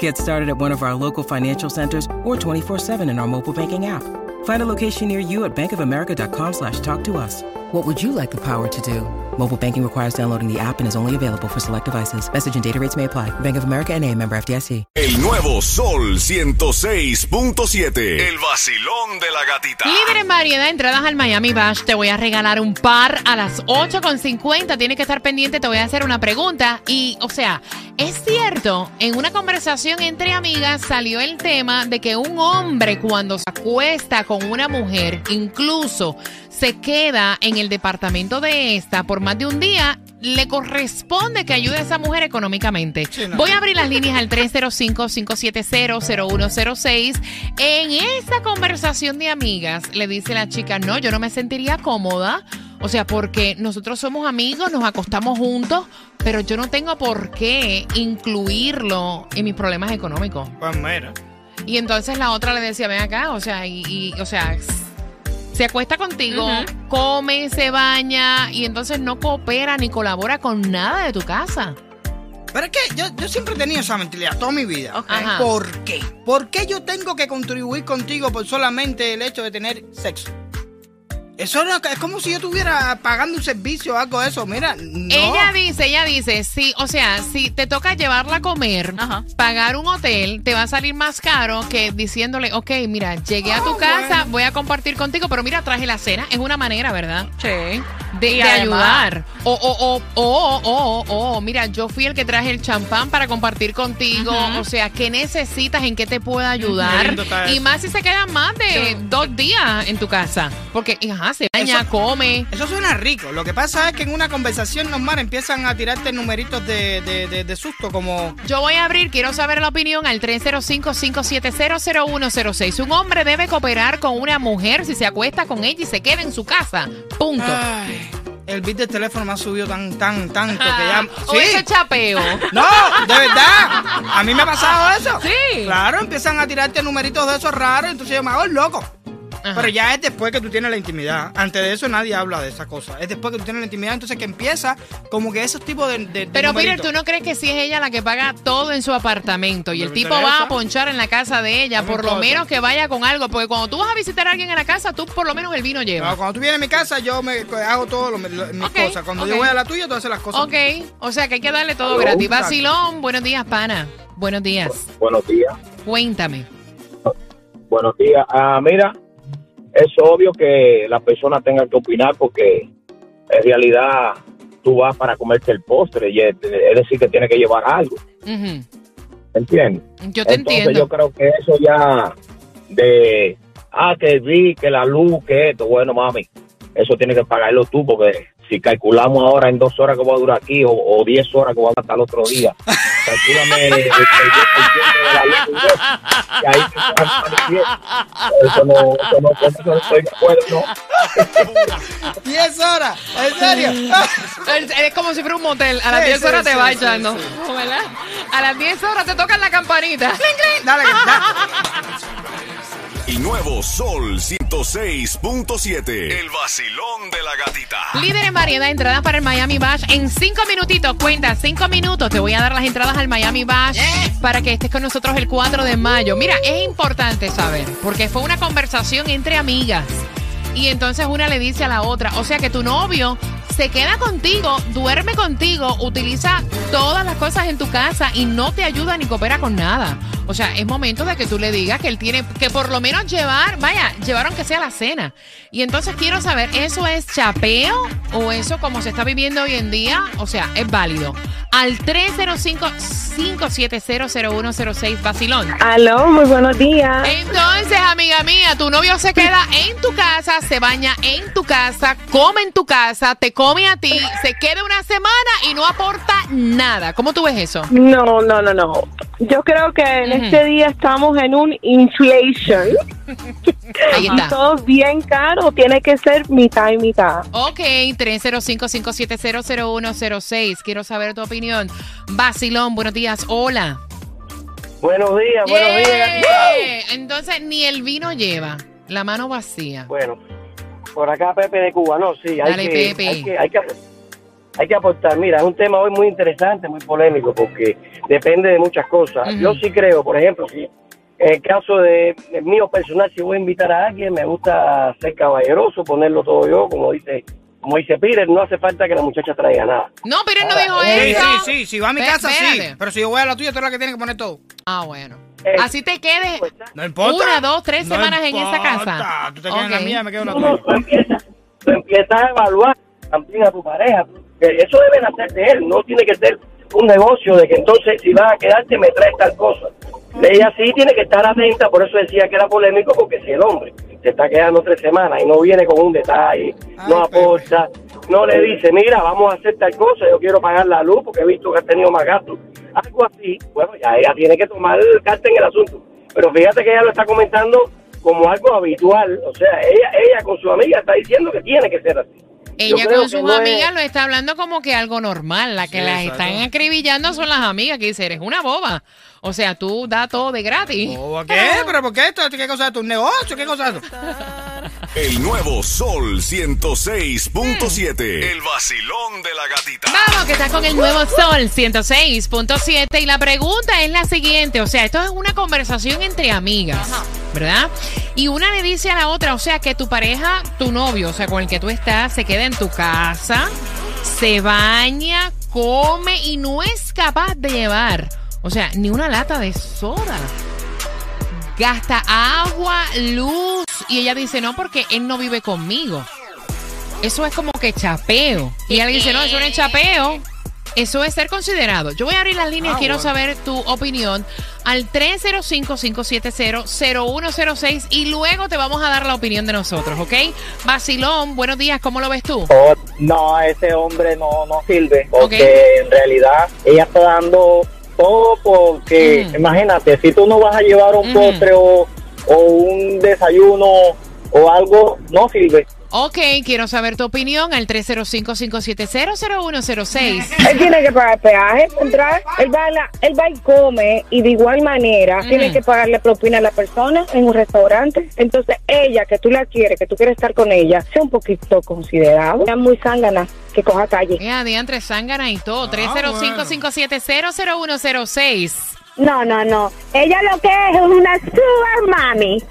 Get started at one of our local financial centers or 24-7 in our mobile banking app. Find a location near you at bankofamerica.com slash talk to us. What would you like the power to do? Mobile banking requires downloading the app and is only available for select devices. Message and data rates may apply. Bank of America and a member FDIC. El nuevo Sol 106.7. El vacilón de la gatita. Libre en variedad, entradas al Miami Bash. Te voy a regalar un par a las 8.50. Tienes que estar pendiente, te voy a hacer una pregunta. Y, o sea, es cierto, en una conversación entre amigas salió el tema de que un hombre cuando se acuesta con una mujer, incluso se queda en el departamento de esta por más de un día, le corresponde que ayude a esa mujer económicamente. Voy a abrir las líneas al 305-570-0106. En esta conversación de amigas, le dice la chica, no, yo no me sentiría cómoda. O sea, porque nosotros somos amigos, nos acostamos juntos, pero yo no tengo por qué incluirlo en mis problemas económicos. Pues mira. Y entonces la otra le decía, ven acá, o sea, y, y, o sea, se acuesta contigo, come, se baña y entonces no coopera ni colabora con nada de tu casa. Pero es que yo, yo siempre he tenido esa mentalidad toda mi vida. ¿Por qué? ¿Por qué yo tengo que contribuir contigo por solamente el hecho de tener sexo? Eso no- es como si yo estuviera pagando un servicio o algo de eso. Mira, no. Ella dice, ella dice, sí, o sea, si te toca llevarla a comer, pagar un hotel, te va a salir más caro que diciéndole, ok, mira, llegué a tu Oh, casa, bueno. voy a compartir contigo, pero mira, traje la cena. Es una manera, ¿verdad? Sí. De, ayudar. O, o, o, o, o, o, mira, yo fui el que traje el champán para compartir contigo. O sea, ¿qué necesitas? ¿En qué te puedo ayudar? Y más si se quedan más de dos días en tu casa. Porque, ajá, se baña, Eso- come. Eso suena rico. Lo que pasa es que en una conversación normal empiezan a tirarte numeritos de, de, de- de susto como... Yo voy a abrir, quiero saber la opinión al 305-570-0106. Un hombre debe cooperar con una mujer si se acuesta con ella y se queda en su casa. Punto. Ay, el bit del teléfono me ha subido tan, tan, tanto que ya... o ese chapeo. No, de verdad. A mí me ha pasado eso. Sí. Claro, empiezan a tirarte numeritos de esos raros, entonces yo me hago el loco. Ajá. Pero ya es después que tú tienes la intimidad. Antes de eso nadie habla de esa cosa. Es después que tú tienes la intimidad, entonces que empieza como que esos tipos de, de- de Pero Peter. ¿tú no crees que si es ella la que paga todo en su apartamento y No el tipo interesa. va a ponchar en la casa de ella, No me por lo menos que vaya con algo? Porque cuando tú vas a visitar a alguien en la casa, tú por lo menos el vino No, lleva. cuando tú vienes a mi casa, yo me hago todo lo, lo- mis cosas. Cuando yo voy a la tuya, tú haces las cosas. Ok, o sea que hay que darle todo Hello. gratis. Vacilón, buenos días, pana. Buenos días. Buenos días. Cuéntame. Buenos días. Ah, mira, es obvio que la persona tenga que opinar porque en realidad tú vas para comerte el postre y es, es decir que tiene que llevar algo. ¿entiendes? Yo te Entonces entiendo. yo creo que eso ya de, ah, que vi, que la luz, que esto, bueno, mami, eso tiene que pagarlo tú porque si calculamos ahora en dos horas que voy a durar aquí o, o diez horas que voy a estar el otro día, calculame el, el- el- y ahí te vas. Eso no, eso no, con eso no estoy de acuerdo, no. 10 horas, ¿en serio? Es, como si fuera un motel. A las Sí, 10 sí, horas te sí, va sí, echando. sí. ¿Verdad? A las 10 horas te tocan la campanita. Dale, dale. El nuevo Sol 106.7. El vacilón de la gatita. Líder en variedad, entradas para el Miami Bash. En cinco minutitos, cuenta, cinco minutos, te voy a dar las entradas al Miami Bash para que estés con nosotros el 4 de mayo. Mira, es importante saber, porque fue una conversación entre amigas. Y entonces una le dice a la otra, o sea que tu novio se queda contigo, duerme contigo, utiliza todas las cosas en tu casa y no te ayuda ni coopera con nada. O sea, es momento de que tú le digas que él tiene que por lo menos llevar, vaya, llevar aunque sea la cena. Y entonces quiero saber, ¿eso es chapeo o eso como se está viviendo hoy en día? O sea, es válido. Al 305-5700106, vacilón. Aló, muy buenos días. Entonces, amiga mía, tu novio se queda en tu casa, se baña en tu casa, come en tu casa, te come a ti, se queda una semana y no aporta nada. ¿Cómo tú ves eso? No, no, no, no. Yo creo que en este día estamos en un inflation. Ahí Y está. todo bien caro, tiene que ser mitad y mitad. Ok, 305-570-0106. Quiero saber tu opinión. Basilón, buenos días. Hola. Buenos días, buenos días. Entonces, ni el vino lleva. La mano vacía. Bueno, por acá Pepe de Cuba, no, sí, hay Dale, que, Pepe. hay que, hay que, hay que aportar. Mira, es un tema hoy muy interesante, muy polémico, porque depende de muchas cosas. Yo sí creo, por ejemplo, si en el caso de, de mío personal, si voy a invitar a alguien, me gusta ser caballeroso, ponerlo todo yo, como dice, como dice Peter, no hace falta que la muchacha traiga nada. No, pero él no dijo Sí, eso. sí, sí. Si va a mi casa, sí. espérate. Pero si yo voy a la tuya, tú eres la que tiene que poner todo. Ah, bueno. Eh, Así te quedes No importa. una, dos, tres No semanas en esa importa. casa. Tú te quedas en la mía, me quedo en la No, no, tuya. tú empiezas, tú empiezas a evaluar también a tu pareja. que Eso debe nacer de él, no tiene que ser un negocio de que entonces si vas a quedarte me traes tal cosa. Ella sí tiene que estar atenta, por eso decía que era polémico, porque si el hombre se está quedando tres semanas y no viene con un detalle, no aporta, no le dice, mira, vamos a hacer tal cosa, yo quiero pagar la luz porque he visto que has tenido más gastos, algo así, bueno, ya ella tiene que tomar el carta en el asunto. Pero fíjate que ella lo está comentando como algo habitual, o sea, ella, ella con su amiga está diciendo que tiene que ser así. Ella con sus no es- amigas lo está hablando como que algo normal. La que Sí, las exacto. están acribillando son las amigas que dicen, eres una boba. O sea, tú da todo de gratis. ¿O qué? ¿Pero por qué esto? ¿Qué cosa es? ¿Un negocio? ¿Qué cosa es esto? El nuevo Sol 106.7. El vacilón de la gatita. Vamos, que estás con el nuevo Sol 106.7 y la pregunta es la siguiente, o sea, esto es una conversación entre amigas, ¿verdad? Y una le dice a la otra, o sea, que tu pareja, tu novio, o sea, con el que tú estás, se queda en tu casa, se baña, come y no es capaz de llevar, o sea, ni una lata de soda. Gasta agua, luz y ella dice, no, porque él no vive conmigo. Eso es como que chapeo. Y ella le dice, no, eso no es chapeo. Eso es ser considerado. Yo voy a abrir las líneas, Ah, quiero bueno. saber tu opinión al 305-570-0106 y luego te vamos a dar la opinión de nosotros, ¿ok? Basilón, buenos días, ¿cómo lo ves tú? Oh, no, ese hombre no, no sirve, porque Ok. en realidad ella está dando todo porque, Mm. imagínate, si tú no vas a llevar un Ujú. postre o, o un desayuno o algo, no sirve. Ok, quiero saber tu opinión al 305-570-0106. Él tiene que pagar peaje para entrar. Él va, a la- él va y come y de igual manera tiene que pagarle propina a la persona en un restaurante. Entonces ella, que tú la quieres, que tú quieres estar con ella, sea un poquito considerado. Sea muy zángana, que coja calle. Mira, diantre, zángana y todo. Ah, 305-570-0106. No, no, no. Ella lo que es es una sugar mami.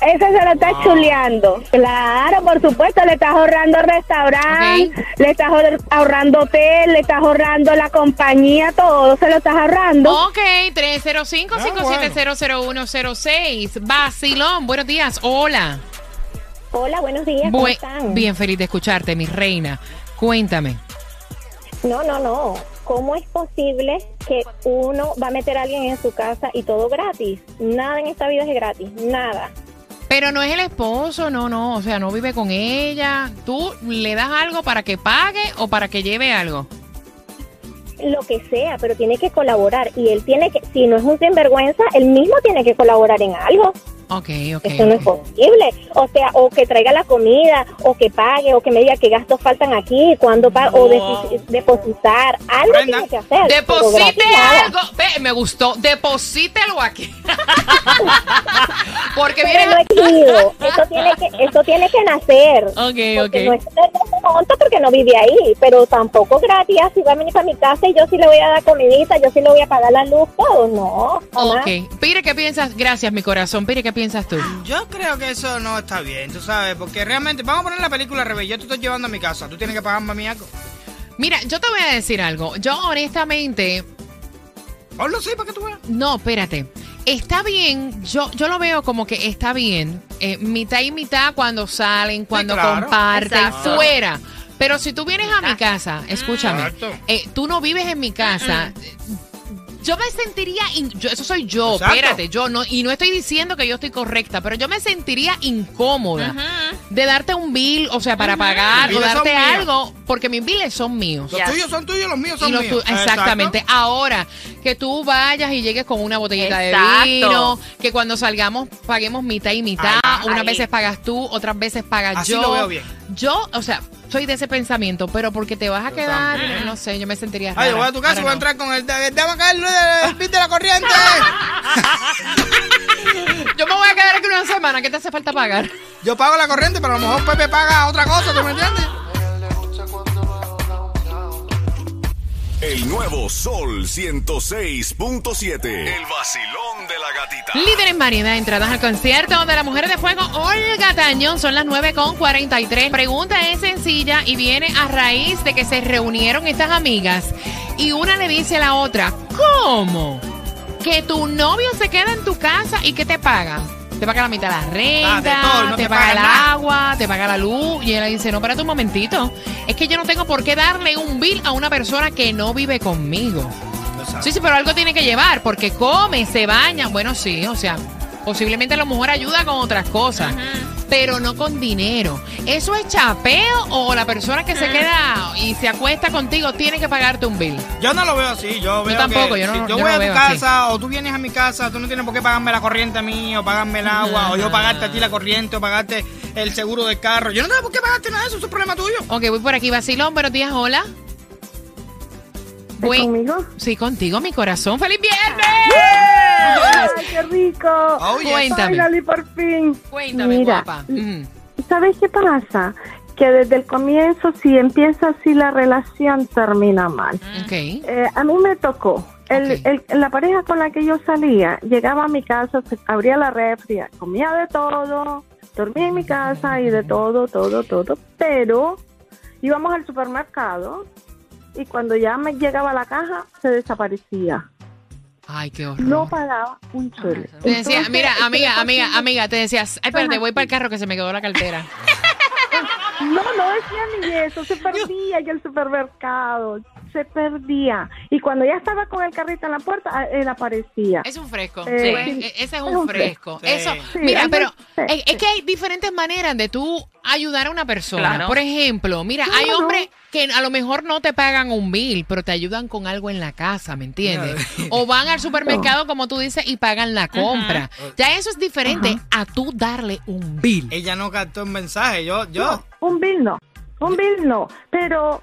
Ese se lo está chuleando. Claro, por supuesto, le estás ahorrando restaurante, le estás ahor- ahorrando hotel, le estás ahorrando la compañía, todo se lo estás ahorrando. Ok, 305-570-0106. Basilón, buenos días. Hola. Hola, buenos días, ¿cómo están? Bien feliz de escucharte, mi reina. Cuéntame. No, no, no. ¿Cómo es posible que uno va a meter a alguien en su casa y todo gratis? Nada en esta vida es gratis, nada. Pero no es el esposo, no, no. O sea, no vive con ella. ¿Tú le das algo para que pague o para que lleve algo? Lo que sea, pero tiene que colaborar y él tiene que, si no es un sinvergüenza, él mismo tiene que colaborar en algo. Ok, ok. Eso no es posible. O sea, o que traiga la comida, o que pague, o que me diga qué gastos faltan aquí, cuándo paga, o defi- depositar. Algo Brenda, tiene que hacer. Deposite algo. Ve, me gustó. Deposítelo aquí. Porque Pero no mira. exigido. Eso tiene que, eso tiene que nacer. Ok, Porque ok. no es monto porque no vive ahí, pero tampoco gratis. Si va a venir para mi casa y yo sí le voy a dar comidita, yo sí le voy a pagar la luz, todo. No, jamás. Ok. Pire, ¿qué piensas? Gracias, mi corazón. Pire, ¿qué piensas tú? Yo creo que eso no está bien, tú sabes, porque realmente, vamos a poner la película al revés, yo te estoy llevando a mi casa, tú tienes que pagarme a mí algo. Mira, yo te voy a decir algo. Yo honestamente, Ponlo para que tú veas. no, espérate. Está bien, yo, yo lo veo como que está bien, eh, mitad y mitad cuando salen, cuando claro. comparten, Exacto. fuera. Pero si tú vienes a mi casa, escúchame, eh, tú no vives en mi casa, Yo me sentiría, in- yo- eso soy yo, Exacto. espérate, yo no, y no estoy diciendo que yo estoy correcta, pero yo me sentiría incómoda de darte un bill, o sea, para pagar o darte algo, porque mis billes son míos. Los tuyos son tuyos, los míos Y son los míos. exactamente. Ahora, que tú vayas y llegues con una botellita de vino, que cuando salgamos paguemos mitad y mitad, Ahí, unas ahí. veces pagas tú, otras veces pagas Así yo. lo veo bien. Yo, o sea, soy de ese pensamiento, pero porque te vas a quedar, no sé, yo me sentiría rara. Ay, yo voy a tu casa y voy a entrar con el... Dame acá el, de la corriente. Yo me voy a quedar aquí una semana, ¿qué te hace falta pagar? Yo pago la corriente, pero a lo mejor Pepe paga otra cosa, ¿tú me entiendes? El nuevo Sol 106.7. El vacilón gatita. Líder en variedad, entradas al concierto de la Mujer de Fuego, Olga Tañón, son las 9 con 43. Pregunta es sencilla y viene a raíz de que se reunieron estas amigas y una le dice a la otra, ¿cómo? Que tu novio se queda en tu casa y que te paga. Te paga la mitad de la renta, Ah, de todo, no te, te paga paga el nada. agua, te paga la luz. Y ella dice, no, espérate un momentito. Es que yo no tengo por qué darle un bill a una persona que no vive conmigo. Sí, sí, pero algo tiene que llevar, porque come, se baña. Bueno, sí, o sea, posiblemente a lo mejor ayuda con otras cosas, pero no con dinero. ¿Eso es chapeo o la persona que se queda y se acuesta contigo tiene que pagarte un bill? Yo no lo veo así, yo veo tampoco, que yo no- si yo yo voy a tu casa o tú vienes a mi casa, tú no tienes por qué pagarme la corriente a mí o pagarme el agua o yo pagarte a ti la corriente o pagarte el seguro del carro. Yo no tengo por qué pagarte nada de eso, eso es problema tuyo. Ok, voy por aquí, Vacilón, buenos días, hola. ¿Conmigo? Sí, contigo, mi corazón. ¡Feliz viernes! ¡Ay, qué rico! Oh, yes. Cuéntame. Finally, por fin. Cuéntame, Mira, guapa. Mm. ¿Sabes qué pasa? Que desde el comienzo, si empieza así la relación, termina mal. Ok. Eh, a mí me tocó. El, el- la pareja con la que yo salía llegaba a mi casa, se abría la refri, comía de todo, dormía en mi casa y de todo, todo, todo. Pero íbamos al supermercado y cuando ya me llegaba a la caja, se desaparecía. Ay, qué horror. No pagaba un chile. Te decía, Entonces, mira, amiga, amiga, amiga, te decías, ay, espérate, voy para el carro que se me quedó la cartera. No, no decía ni eso, se perdía ya el supermercado, se perdía. Y cuando ya estaba con el carrito en la puerta, ah, él aparecía. Es un fresco. Eh, sí, sí. e- Ese es Es un fresco. fresco. Eso, Sí. mira, pero es, que hay diferentes maneras de tú ayudar a una persona. Claro. Por ejemplo, mira, hay hombres que a lo mejor no te pagan un bill, pero te ayudan con algo en la casa, ¿me entiendes? O van al supermercado, como tú dices, y pagan la compra. Ya eso es diferente a tú darle un bill. Ella no captó un mensaje, yo, yo. No, un bill no, un bill no, pero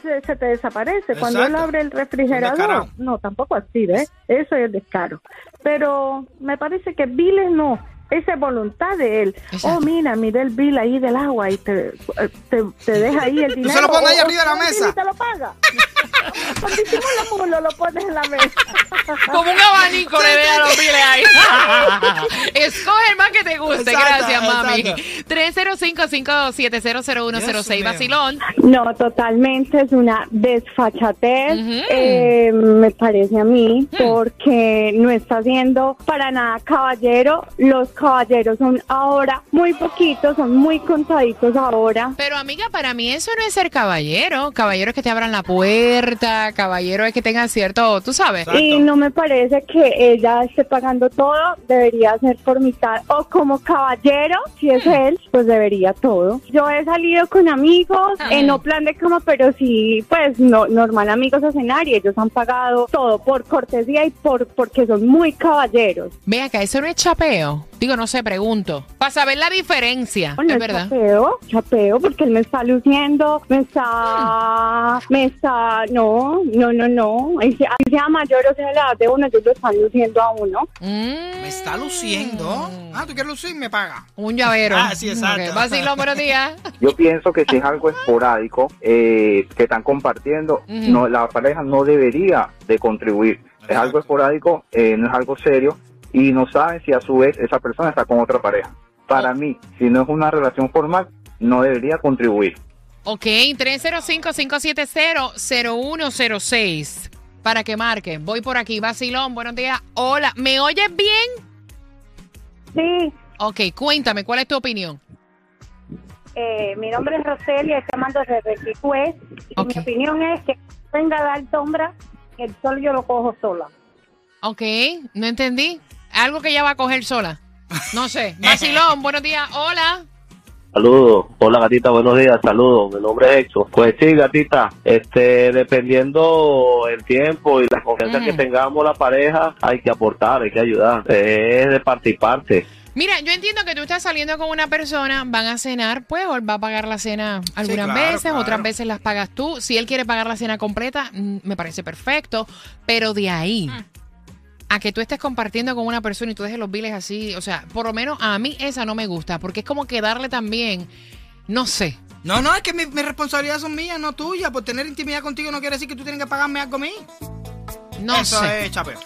se, se te desaparece. Cuando él abre el refrigerador, no, tampoco así, ¿ves? Eso es descaro. Pero me parece que billes no. Esa es voluntad de él. Exacto. Oh, mira, mira el bill ahí del agua y te, te, te deja ahí el dinero. se lo pones ahí arriba de la mesa. y te lo paga. Con disimulo mulo lo pones en la mesa. Como un abanico le deja los biles ahí. Escoge el más que te guste. Exacto, Gracias, mami. exacto. 305-570-0106. Dios Vacilón. No, totalmente es una desfachatez, Ujú. eh, me parece a mí, porque no está siendo para nada caballero. Los caballeros son ahora muy poquitos, son muy contaditos ahora. Pero amiga, para mí eso no es ser caballero. Caballero es que te abran la puerta, caballero es que tengan cierto, tú sabes. Exacto. Y no me parece que ella esté pagando todo, debería ser por mitad. O como caballero, si es él, pues debería todo. Yo he salido con amigos, en no plan de cama, pero sí, pues no, normal amigos a cenar y ellos han pagado todo por cortesía y por porque son muy caballeros. Ve acá, eso no es chapeo. Digo, no sé, pregunto. Para saber la diferencia. Bueno, es verdad. Chapeo, chapeo, porque él me está luciendo, me está, me está, no, no, no, no. Ahí sea, sea mayor o sea la edad de uno, ellos lo están luciendo a uno. Mm, Me está luciendo. Ah, ¿tú quieres lucir? Me paga. Un llavero. Ah, sí, exacto. Ok, Vacilón, buenos días. Yo pienso que si es algo esporádico eh, que están compartiendo, no la pareja no debería de contribuir. Es algo esporádico, eh, no es algo serio y no saben si a su vez esa persona está con otra pareja. Para mí, si no es una relación formal, no debería contribuir. Ok, 305-570-0106. Para que marque. Voy por aquí. Vacilón, buenos días. Hola, ¿me oyes bien? Sí, Ok, cuéntame, ¿cuál es tu opinión? eh, mi nombre es Roselia, estoy llamando desde Quicue, y mi opinión es que venga a dar sombra, el sol yo lo cojo sola. Ok, no entendí. Algo que ella va a coger sola. No sé. Vacilón, buenos días. Hola. Saludos. Hola, gatita, buenos días. Saludos. Mi nombre es Héctor. Pues sí, gatita, este, dependiendo el tiempo y la confianza Mm. que tengamos la pareja, hay que aportar, hay que ayudar. Es de parte y parte. Mira, yo entiendo que tú estás saliendo con una persona, van a cenar, pues él va a pagar la cena algunas claro, veces, claro. otras veces las pagas tú. Si él quiere pagar la cena completa, mm, me parece perfecto, pero de ahí Mm. A que tú estés compartiendo con una persona y tú dejes los biles así, o sea, por lo menos a mí esa no me gusta, porque es como que darle también, no sé. No, no, es que mi- mis responsabilidades son mías, no tuyas. Por tener intimidad contigo no quiere decir que tú tienes que pagarme algo a mí. No Eso sé. es chapeo.